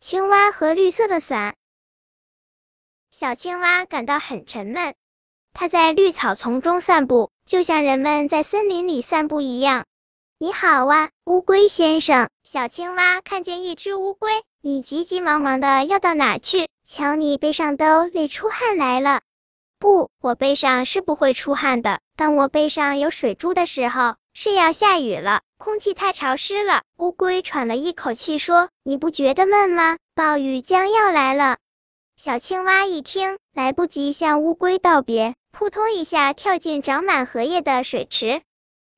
青蛙和绿色的伞。小青蛙感到很沉闷，它在绿草丛中散步，就像人们在森林里散步一样。你好啊，乌龟先生！小青蛙看见一只乌龟，你急急忙忙的要到哪去？瞧你背上都累出汗来了。不，我背上是不会出汗的。当我背上有水珠的时候，是要下雨了，空气太潮湿了。乌龟喘了一口气说：“你不觉得闷吗？暴雨将要来了。”小青蛙一听，来不及向乌龟道别，扑通一下跳进长满荷叶的水池。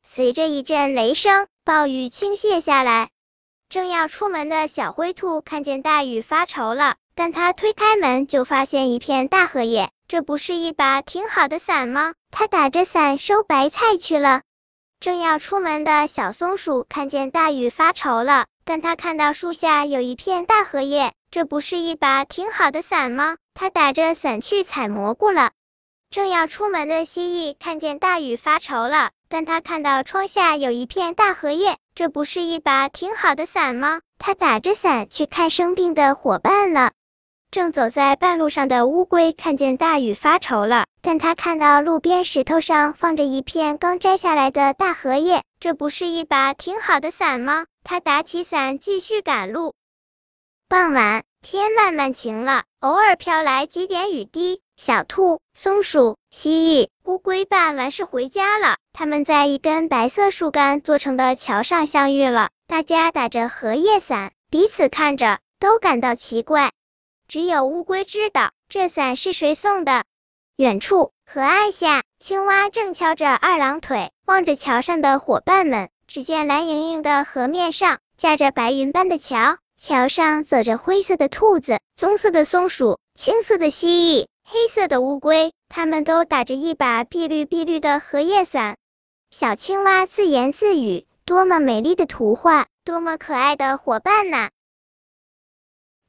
随着一阵雷声，暴雨倾泻下来。正要出门的小灰兔看见大雨发愁了，但它推开门就发现一片大荷叶。这不是一把挺好的伞吗？他打着伞收白菜去了。正要出门的小松鼠看见大雨发愁了，但他看到树下有一片大荷叶，这不是一把挺好的伞吗？他打着伞去采蘑菇了。正要出门的蜥蜴看见大雨发愁了，但他看到窗下有一片大荷叶，这不是一把挺好的伞吗？他打着伞去看生病的伙伴了。正走在半路上的乌龟看见大雨发愁了，但他看到路边石头上放着一片刚摘下来的大荷叶，这不是一把挺好的伞吗？他打起伞继续赶路。傍晚，天慢慢晴了，偶尔飘来几点雨滴。小兔、松鼠、蜥蜴、乌龟办完事回家了，他们在一根白色树干做成的桥上相遇了。大家打着荷叶伞，彼此看着，都感到奇怪。只有乌龟知道这伞是谁送的。远处河岸下，青蛙正翘着二郎腿，望着桥上的伙伴们。只见蓝莹莹的河面上架着白云般的桥，桥上走着灰色的兔子、棕色的松鼠、青色的蜥蜴、黑色的乌龟，它们都打着一把碧绿碧绿的荷叶伞。小青蛙自言自语：“多么美丽的图画，多么可爱的伙伴呐！”